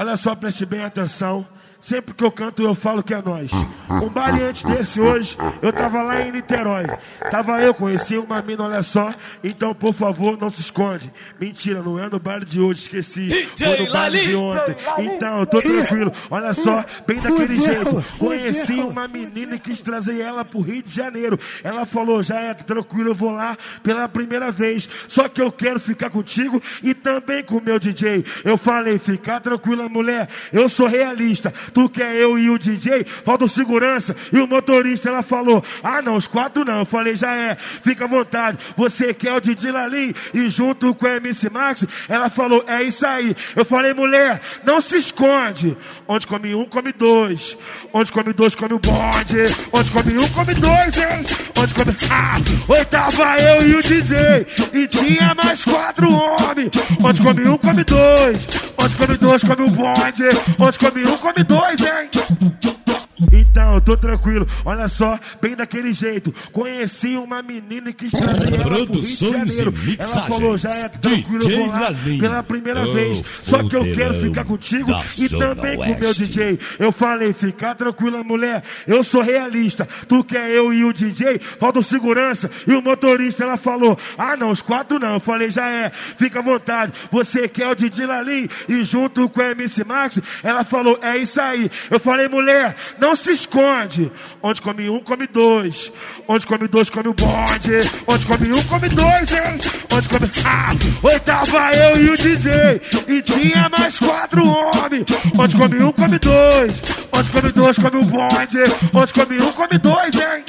Olha só, preste bem atenção. Sempre que eu canto, eu falo que é nós. Um baile antes desse hoje, eu tava lá em Niterói. Tava eu, conheci uma mina, olha só. Então, por favor, não se esconde. Mentira, não é no baile de hoje, esqueci. Foi no baile de ontem. Então, eu tô tranquilo. Olha só, bem daquele jeito. Conheci uma menina e quis trazer ela pro Rio de Janeiro. Ela falou, já é tranquilo, eu vou lá pela primeira vez. Só que eu quero ficar contigo e também com o meu DJ. Eu falei, ficar tranquila, mulher. Eu sou realista. Tu quer eu e o DJ? Falta o segurança e o motorista. Ela falou: Ah, não, os quatro não. Eu falei: Já é, fica à vontade. Você quer o DJ Lalim e junto com a MC Max? Ela falou: É isso aí. Eu falei: Mulher, não se esconde. Onde come um, come dois. Onde come dois, come o bonde. Onde come um, come dois, hein? Onde come. Ah, oitava eu e o DJ. E tinha mais quatro homens. Onde come um, come dois. Onde come dois, come o bonde. Onde come um, come dois, hein? Então, eu tô tranquilo. Olha só, bem daquele jeito. Conheci uma menina que está ela pro Rio Ela falou, já é tranquilo, eu vou lá pela primeira oh, vez. Só que eu quero ficar contigo e também com o meu DJ. Eu falei, fica tranquila, mulher. Eu sou realista. Tu quer eu e o DJ? Falta o segurança e o motorista. Ela falou, ah não, os quatro não. Eu falei, já é. Fica à vontade. Você quer o DJ Lalim e junto com a MC Max? Ela falou, é isso aí. Eu falei, mulher, não não se esconde. Onde come um, come dois. Onde come dois, come o bonde. Onde come um, come dois, hein? Onde come. Ah, oitava eu e o DJ. E tinha mais quatro homens. Onde come um, come dois. Onde come dois, come o bonde. Onde come um, come dois, hein?